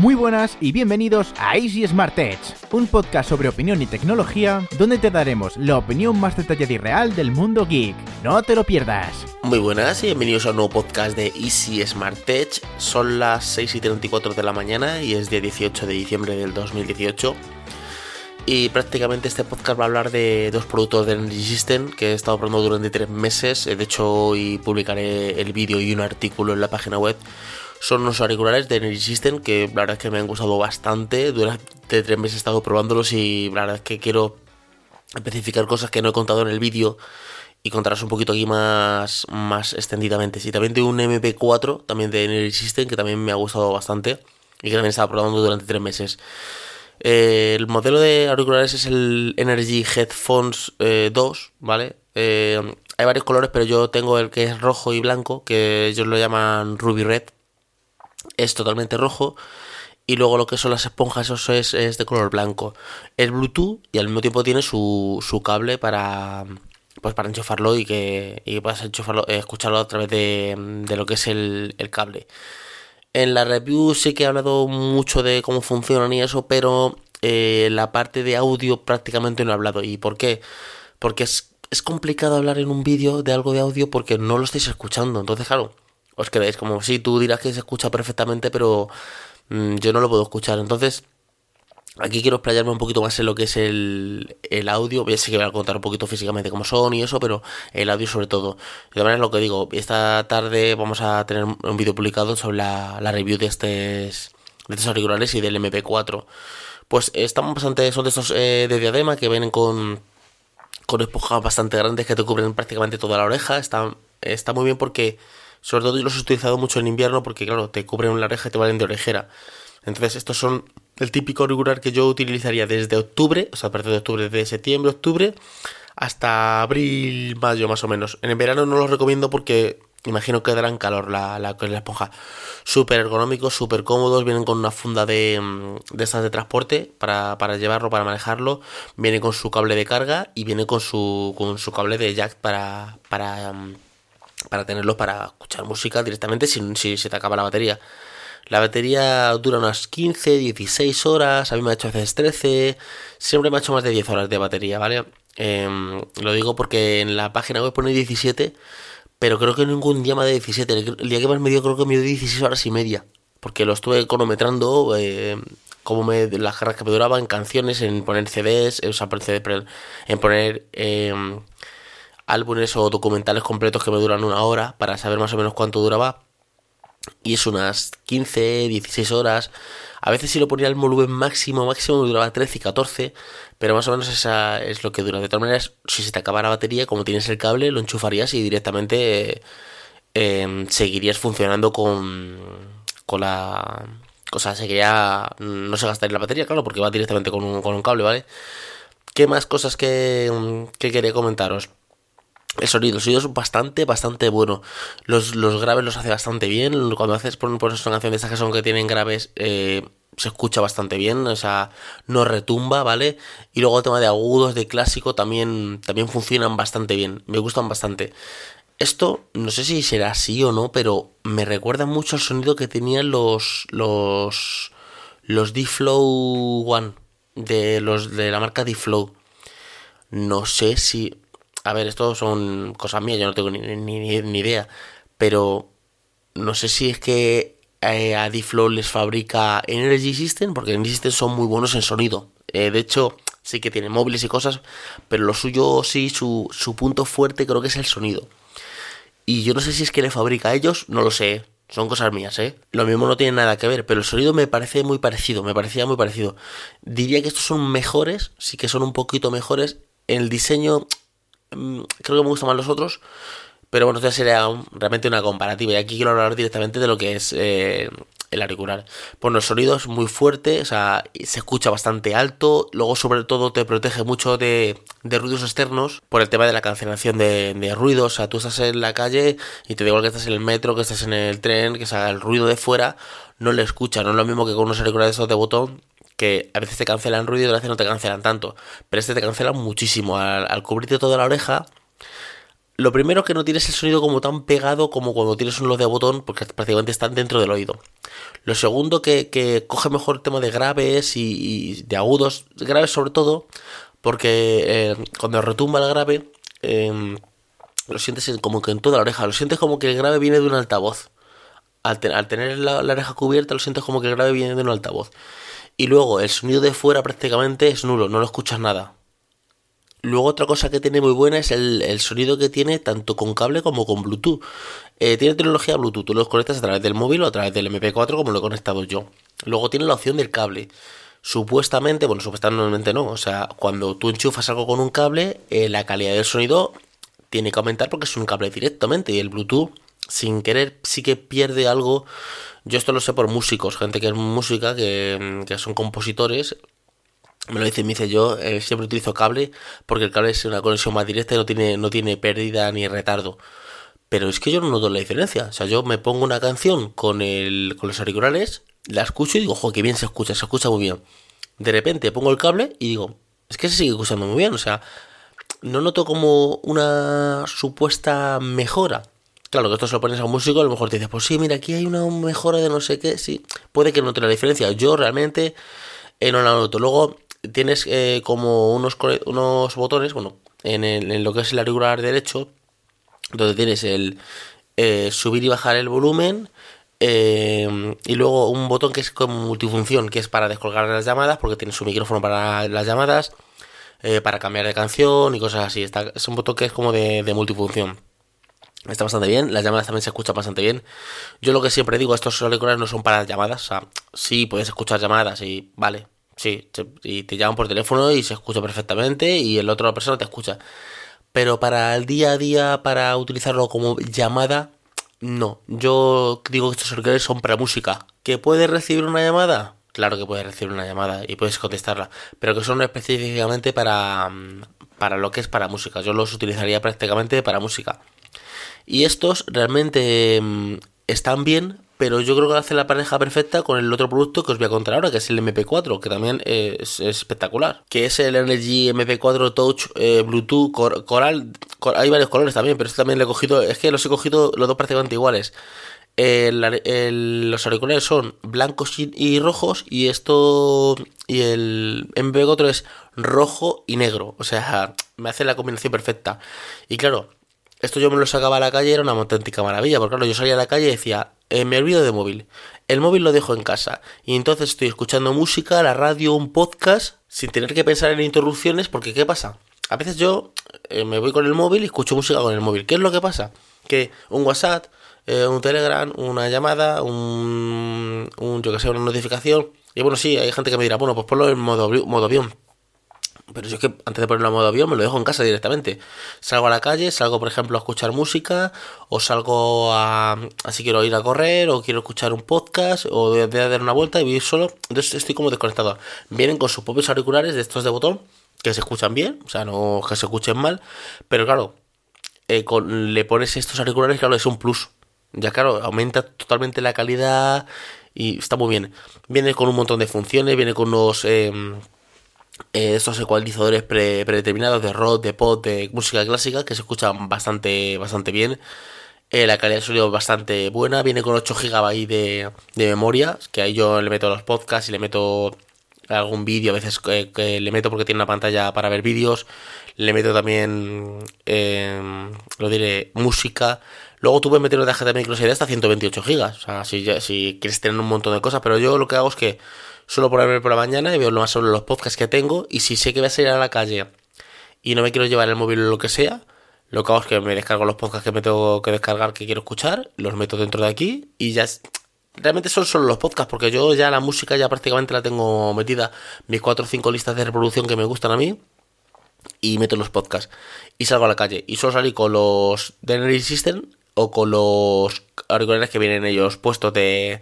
Muy buenas y bienvenidos a Easy Smart Tech, un podcast sobre opinión y tecnología donde te daremos la opinión más detallada y real del mundo geek. No te lo pierdas. Muy buenas y bienvenidos a un nuevo podcast de Easy Smart Tech. Son las 6 y 34 de la mañana y es día 18 de diciembre del 2018. Y prácticamente este podcast va a hablar de dos productos de Energy System que he estado probando durante tres meses. De hecho, hoy publicaré el vídeo y un artículo en la página web son unos auriculares de Energy System que la verdad es que me han gustado bastante. Durante tres meses he estado probándolos y la verdad es que quiero especificar cosas que no he contado en el vídeo y contarlas un poquito aquí más, más extendidamente. Sí, también tengo un MP4, también de Energy System, que también me ha gustado bastante y que también he estado probando durante tres meses. Eh, el modelo de auriculares es el Energy Headphones 2, eh, ¿vale? Eh, hay varios colores, pero yo tengo el que es rojo y blanco, que ellos lo llaman Ruby Red es totalmente rojo. Y luego lo que son las esponjas, eso es, de color blanco. Es Bluetooth y al mismo tiempo tiene su, su cable para, pues para enchufarlo y que, puedas enchufarlo, eh, escucharlo a través de, lo que es el, cable. En la review sí que he hablado mucho de cómo funcionan y eso, pero eh, la parte de audio prácticamente no he hablado. ¿Y por qué? Porque es, es complicado hablar en un vídeo de algo de audio porque no lo estáis escuchando. Entonces, claro, os quedáis como, si tú dirás que se escucha perfectamente, pero mm, yo no lo puedo escuchar. Entonces, aquí quiero explayarme un poquito más en lo que es el, el audio. Sí que voy a contar un poquito físicamente cómo son y eso, pero el audio sobre todo. De manera lo que digo, esta tarde vamos a tener un vídeo publicado sobre la, la review de estos, de estos auriculares y del MP4. Pues estamos bastante, son de estos eh, de diadema que vienen con, con esponjas bastante grandes que te cubren prácticamente toda la oreja. Está, está muy bien porque sobre todo yo los he utilizado mucho en invierno porque, claro, te cubren la oreja y te valen de orejera. Entonces, estos son el típico auricular que yo utilizaría desde octubre, o sea, a partir de octubre, de septiembre, octubre, hasta abril, mayo más o menos. En el verano no los recomiendo porque imagino que darán calor la, la, la esponja. Súper ergonómicos, súper cómodos, vienen con una funda de, mm, de estas de transporte para, para, llevarlo, para manejarlo. Viene con su cable de carga y viene con su, con su cable de jack para, para mm, para tenerlos para escuchar música directamente si, si se te acaba la batería. La batería dura unas 15, 16 horas, a mí me ha hecho a veces 13, siempre me ha hecho más de 10 horas de batería, ¿vale? Eh, lo digo porque en la página web pone 17, pero creo que ningún día más de 17. El, día que más me dio creo que me dio 16 horas y media, porque lo estuve cronometrando, eh, como me, las cargas que me duraban, en canciones, en poner CDs, o sea, en poner... Eh, álbumes o documentales completos que me duran una hora para saber más o menos cuánto duraba. Y es unas 15, 16 horas. A veces si lo ponía al volumen máximo, máximo duraba 13 y 14. Pero más o menos esa es lo que dura. De todas maneras, si se te acaba la batería, como tienes el cable, lo enchufarías y directamente eh, seguirías funcionando con, con la... O sea, seguiría... No se gastaría la batería, claro, porque va directamente con un, con un cable, ¿vale? ¿Qué más cosas que, que quería comentaros? El sonido, el sonido es bastante, bastante bueno. Los, los graves los hace bastante bien. Cuando haces por, por una canción de estas que son que tienen graves, eh, se escucha bastante bien. O sea, no retumba, ¿vale? Y luego el tema de agudos, de clásico, también, también funcionan bastante bien. Me gustan bastante. Esto, no sé si será así o no, pero me recuerda mucho al sonido que tenían los. los. los D-Flow One. De los de la marca D-Flow. No sé si a ver, esto son cosas mías, yo no tengo ni, ni, idea, pero no sé si es que eh, a D-Flow les fabrica Energy System, porque Energy System son muy buenos en sonido. Eh, de hecho, sí que tienen móviles y cosas, pero lo suyo sí, su, su punto fuerte creo que es el sonido. Y yo no sé si es que le fabrica a ellos, no lo sé. Son cosas mías, ¿eh? Lo mismo no tiene nada que ver, pero el sonido me parece muy parecido, me parecía muy parecido. Diría que estos son mejores, sí que son un poquito mejores. El diseño creo que me gustan más los otros. Pero bueno, ya sería realmente una comparativa. Y aquí quiero hablar directamente de lo que es eh, el auricular. Bueno, el sonido es muy fuerte, o sea, se escucha bastante alto. Luego, sobre todo, te protege mucho de, ruidos externos por el tema de la cancelación de, de ruidos. O sea, tú estás en la calle y te da igual que estás en el metro, que estás en el tren, que salga el ruido de fuera, no le escuchas. No es lo mismo que con unos auriculares de botón que a veces te cancelan ruido y otras veces no te cancelan tanto. Pero este te cancela muchísimo. Al, cubrirte toda la oreja, Lo primero que no tienes el sonido como tan pegado como cuando tienes un de botón, porque prácticamente están dentro del oído. Lo segundo que, coge mejor el tema de graves y, de agudos, graves sobre todo, porque eh, cuando retumba el grave, em, lo sientes como que en toda la oreja, lo sientes como que el grave viene de un altavoz. Al, tener la, oreja cubierta, lo sientes como que el grave viene de un altavoz. Y luego el sonido de fuera prácticamente es nulo, no lo escuchas nada. Luego otra cosa que tiene muy buena es el, sonido que tiene tanto con cable como con Bluetooth. Eh, tiene tecnología Bluetooth, tú lo conectas a través del móvil o a través del MP4 como lo he conectado yo. Luego tiene la opción del cable. Supuestamente, bueno, supuestamente no, o sea, cuando tú enchufas algo con un cable, eh, la calidad del sonido tiene que aumentar porque es un cable directamente y el Bluetooth, sin querer, sí que pierde algo. Yo esto lo sé por músicos, gente que es música, que, que son compositores, me lo dice, me dice yo, eh, siempre utilizo cable porque el cable es una conexión más directa y no tiene, no tiene pérdida ni retardo. Pero es que yo no noto la diferencia. O sea, yo me pongo una canción con, el, con los auriculares, la escucho y digo, ojo, que bien se escucha, se escucha muy bien. De repente pongo el cable y digo, es que se sigue escuchando muy bien. O sea, no noto como una supuesta mejora. Claro, que esto se lo pones a un músico, a lo mejor te dices, pues sí, mira, aquí hay una mejora de no sé qué, sí, puede que note la diferencia. Yo realmente eh, no la noto. Luego, tienes eh, como unos, unos botones, bueno, en, en, lo que es el auricular derecho, donde tienes el eh, subir y bajar el volumen, eh, y luego un botón que es como multifunción, que es para descolgar las llamadas, porque tienes su micrófono para las llamadas, para cambiar de canción y cosas así. Es un botón que es como de, de multifunción. Está bastante bien, las llamadas también se escuchan bastante bien. Yo lo que siempre digo, estos auriculares no son para llamadas, o sea, sí puedes escuchar llamadas y vale, Sí, y te llaman por teléfono y se escucha perfectamente y el otro persona te escucha. Pero para el día a día, para utilizarlo como llamada, no. Yo digo que estos auriculares son para música. ¿Que puedes recibir una llamada? Claro que puedes recibir una llamada y puedes contestarla. Pero que son específicamente para, para lo que es para música. Yo los utilizaría prácticamente para música. Y estos realmente mm, están bien pero yo creo que hace la pareja perfecta con el otro producto que os voy a contar ahora, que es el MP4, que también es, espectacular, que es el Energy MP4 Touch eh, Bluetooth Coral, hay varios colores también, pero este también lo he cogido, es que los he cogido los dos prácticamente iguales. los auriculares son blancos y, rojos y esto y el MP4 es rojo y negro, o sea, me hace la combinación perfecta. Y claro, esto yo me lo sacaba a la calle, era una auténtica maravilla, porque claro, yo salía a la calle y decía, eh, me olvido de móvil. El móvil lo dejo en casa. Y entonces estoy escuchando música, la radio, un podcast, sin tener que pensar en interrupciones, porque ¿qué pasa? A veces yo eh, me voy con el móvil y escucho música con el móvil. ¿Qué es lo que pasa? Que un WhatsApp, eh, un Telegram, una llamada, un, un, yo que sé, una notificación. Y bueno, sí, hay gente que me dirá, bueno, pues ponlo en modo, modo avión. Pero yo es que antes de ponerlo a modo avión me lo dejo en casa directamente. Salgo a la calle, salgo por ejemplo a escuchar música, o salgo a... así quiero ir a correr, o quiero escuchar un podcast, o voy a dar una vuelta y vivir solo. Entonces estoy como desconectado. Vienen con sus propios auriculares de estos de botón, que se escuchan bien, o sea, no que se escuchen mal. Pero claro, eh, con, le pones estos auriculares, claro, es un plus. Ya claro, aumenta totalmente la calidad y está muy bien. Viene con un montón de funciones, viene con unos... Eh, eh, estos ecualizadores predeterminados de rock, de pop, de música clásica que se escuchan bastante, bastante bien. Eh, la calidad de sonido es bastante buena, viene con 8 GB de, memoria, que ahí yo le meto los podcasts y le meto algún vídeo, a veces que, le meto porque tiene una pantalla para ver vídeos, le meto también, em, lo diré, música. Luego tú puedes meter una tarjeta de micro hasta 128 GB, o sea, si, si quieres tener un montón de cosas, pero yo lo que hago es que Por ponerme por la mañana y veo lo más sobre los podcasts que tengo. Y si sé que voy a salir a la calle y no me quiero llevar el móvil o lo que sea, lo que hago es que me descargo los podcasts que me tengo que descargar que quiero escuchar, los meto dentro de aquí y ya. Realmente son solo los podcasts, porque yo ya la música ya prácticamente la tengo metida. Mis 4 o 5 listas de reproducción que me gustan a mí. Y meto los podcasts. Y salgo a la calle. Y solo salí con los Energy System o con los auriculares que vienen ellos puestos de,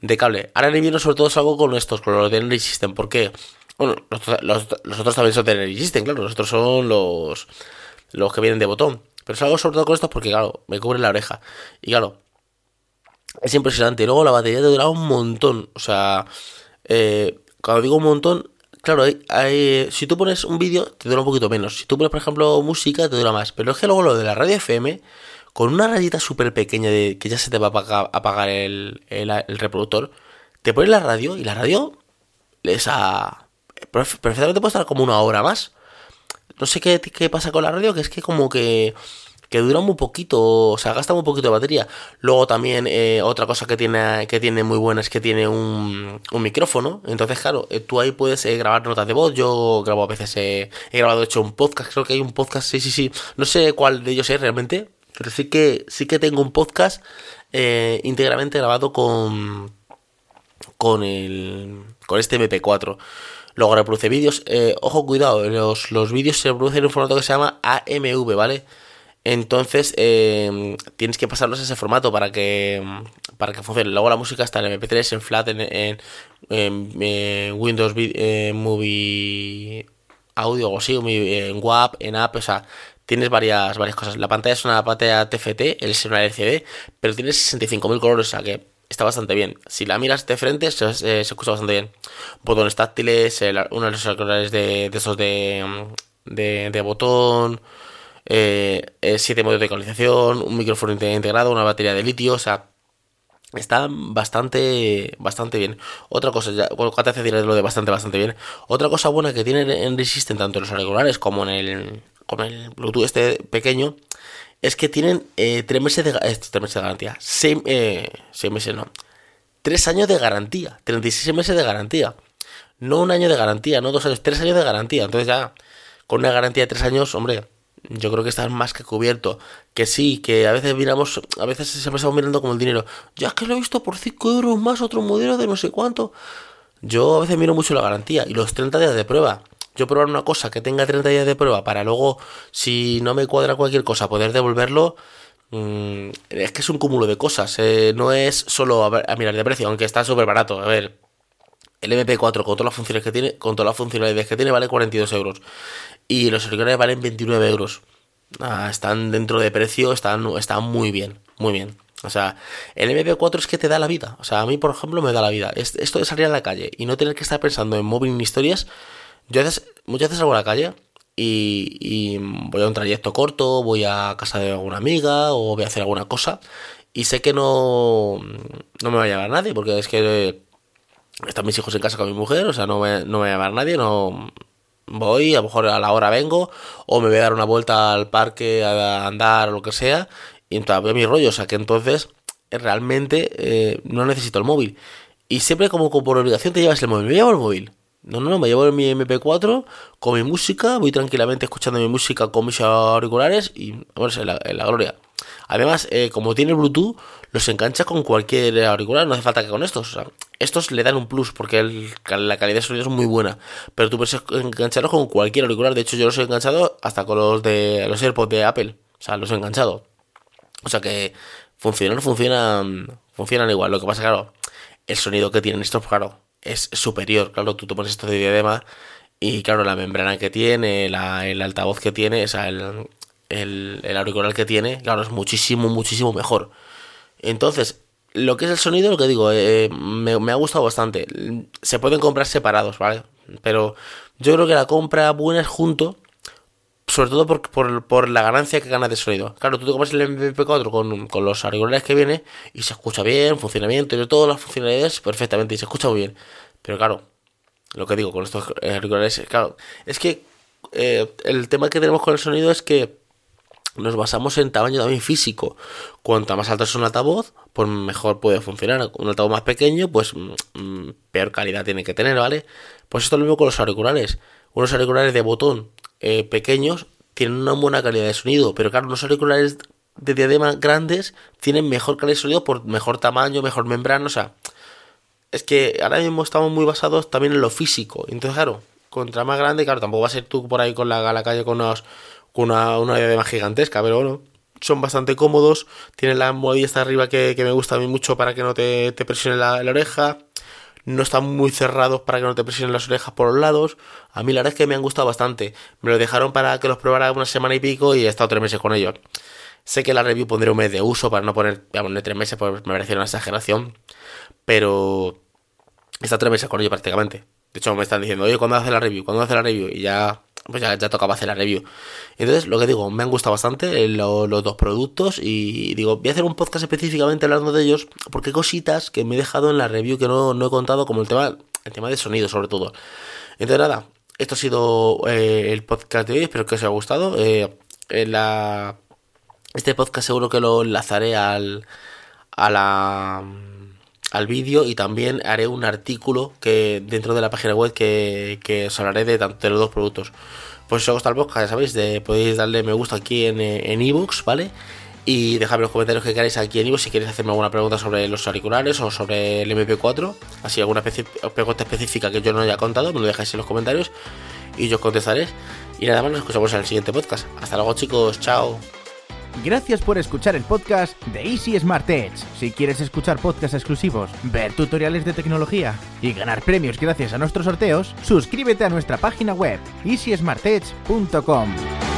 de cable. Ahora en invierno sobre todo salgo con estos, con los de Energy System. ¿Por qué? Bueno, los, otros también son de Energy System, claro. Los otros son los, los que vienen de botón. Pero salgo sobre todo con estos porque, claro, me cubre la oreja. Y claro, es impresionante. Y luego la batería te dura un montón. O sea, eh, cuando digo un montón, claro, hay, si tú pones un vídeo, te dura un poquito menos. Si tú pones, por ejemplo, música, te dura más. Pero es que luego lo de la radio FM, con una rayita súper pequeña de que ya se te va a apagar, el, reproductor, te pones la radio y la radio esa perfectamente puede estar como una hora más. No sé qué, qué pasa con la radio, que es que como que que dura muy poquito, o sea, gasta muy poquito de batería. Luego también eh, otra cosa que tiene, que tiene muy buena es que tiene un, un micrófono. Entonces, claro, eh, tú ahí puedes eh, grabar notas de voz. Yo grabo a veces, he grabado, hecho un podcast, creo que hay un podcast, sí, sí, sí. No sé cuál de ellos es realmente, pero sí que, sí que tengo un podcast íntegramente grabado con, con, el, con este MP4 luego reproduce vídeos. ojo, cuidado, los, los vídeos se reproducen en un formato que se llama AMV, ¿vale? Entonces em, tienes que pasarlos a ese formato para que para que funcione. Luego la música está en MP3, en Flat, en, Windows eh, Movie Audio o así, en WAP, en App, o sea, tienes varias, varias cosas. La pantalla es una pantalla TFT, el es una LCD, pero tiene 65.000 colores, o sea que está bastante bien. Si la miras de frente, se, se escucha bastante bien. Botones táctiles, uno de los de, de esos de, de, de botón eh, 7 modos de ecualización, un micrófono integrado, una batería de litio, o sea, está bastante bastante bien. Otra cosa, ya, te lo de bastante bastante bien. Otra cosa buena que tiene en Resisten tanto en los auriculares como en el con el Bluetooth este pequeño es que tienen 3 eh, meses de 3 eh, meses de garantía, 6 eh, meses no. 3 años de garantía, 36 meses de garantía. No un año de garantía, no dos años, 3 años de garantía. Entonces ya con una garantía de 3 años, hombre, yo creo que está más que cubierto. Que sí, que a veces miramos, a veces siempre estamos mirando como el dinero. Ya que lo he visto por 5 euros más otro modelo de no sé cuánto. Yo a veces miro mucho la garantía y los 30 días de prueba. Yo probar una cosa que tenga 30 días de prueba para luego, si no me cuadra cualquier cosa, poder devolverlo. Mm, es que es un cúmulo de cosas. Eh, no es solo a, mirar de precio, aunque está súper barato. A ver, el MP4 con todas las funciones que tiene, con todas las funcionalidades que tiene, vale 42 euros y los auriculares valen 29 euros. Ah, están dentro de precio, están, están muy bien, muy bien. O sea, el MP4 es que te da la vida. O sea, a mí, por ejemplo, me da la vida. Esto de salir a la calle y no tener que estar pensando en móvil ni historias. Yo muchas veces salgo a la calle y, voy a un trayecto corto, voy a casa de alguna amiga o voy a hacer alguna cosa y sé que no, no me va a llevar nadie porque es que están mis hijos en casa con mi mujer, o sea, no me, no me va a llevar nadie, no, voy, a lo mejor a la hora vengo, o me voy a dar una vuelta al parque a andar o lo que sea, y entonces veo mi rollo, o sea que entonces eh, realmente eh, no necesito el móvil. Y siempre como, por obligación te llevas el móvil, me llevo el móvil. No, no, no, me llevo mi MP4 con mi música, voy tranquilamente escuchando mi música con mis auriculares y vamos, en la, en la gloria. Además, eh, como tiene Bluetooth, los engancha con cualquier auricular, no hace falta que con estos. estos le dan un plus porque la calidad de sonido es muy buena. Pero tú puedes engancharlos con cualquier auricular. De hecho, yo los he enganchado hasta con los de los AirPods de Apple. O sea, los he enganchado. O sea que funcionan, funcionan, funcionan igual. Lo que pasa, claro, el sonido que tienen estos, claro, es superior. Claro, tú te pones esto de diadema y claro, la membrana que tiene, el altavoz que tiene, o sea, el, el, el auricular que tiene, claro, es muchísimo, muchísimo mejor. Entonces, lo que es el sonido, lo que digo, eh, me, ha gustado bastante. Se pueden comprar separados, ¿vale? Pero yo creo que la compra buena es junto, sobre todo por, por, la ganancia que gana de sonido. Claro, tú te compras el MP4 con, con los auriculares que viene y se escucha bien, funciona bien, tiene todas las funcionalidades perfectamente y se escucha muy bien. Pero claro, lo que digo con estos auriculares, claro, es que eh, el tema que tenemos con el sonido es que nos basamos en tamaño también físico. Cuanto más alto es un altavoz, pues mejor puede funcionar. Un altavoz más pequeño, pues mm, mm, peor calidad tiene que tener, ¿vale? Pues esto es lo mismo con los auriculares. Unos auriculares de botón eh, pequeños tienen una buena calidad de sonido, pero claro, los auriculares de diadema grandes tienen mejor calidad de sonido por mejor tamaño, mejor membrana, o sea, es que ahora mismo estamos muy basados también en lo físico. Entonces, claro, contra más grande, claro, tampoco va a ser tú por ahí con la, calle con una, diadema gigantesca, pero bueno, son bastante cómodos. Tienen la almohadilla arriba que, me gusta a mí mucho para que no te, te presione la, oreja. No están muy cerrados para que no te presionen las orejas por los lados. A mí la verdad es que me han gustado bastante. Me lo dejaron para que los probara una semana y pico y he estado tres meses con ellos. Sé que la review pondré un mes de uso para no poner, a poner tres meses, pues me pareció una exageración. Pero he estado tres meses con ellos prácticamente. De hecho, me están diciendo, oye, ¿cuándo hace la review? ¿Cuándo hace la review? Y ya, pues ya, ya tocaba hacer la review. Entonces, lo que digo, me han gustado bastante los dos productos y digo, voy a hacer un podcast específicamente hablando de ellos porque hay cositas que me he dejado en la review que no, no he contado, como el tema, el tema de sonido sobre todo. Entonces, nada, esto ha sido eh, el podcast de hoy, espero que os haya gustado. Eh, este podcast seguro que lo enlazaré al, a la, al vídeo y también haré un artículo que dentro de la página web que, que os hablaré de, de los dos productos. Pues si os el podcast, ya sabéis, podéis darle me gusta aquí en ebooks, ¿vale? Y dejadme los comentarios que queráis aquí en Ivo si queréis hacerme alguna pregunta sobre los auriculares o sobre el MP4. Así alguna pregunta específica que yo no haya contado, me lo dejáis en los comentarios y yo os contestaré. Y nada más, nos escuchamos en el siguiente podcast. Hasta luego chicos, chao. Gracias por escuchar el podcast de Easy Smart Edge. Si quieres escuchar podcasts exclusivos, ver tutoriales de tecnología y ganar premios gracias a nuestros sorteos, suscríbete a nuestra página web easysmartedge.com.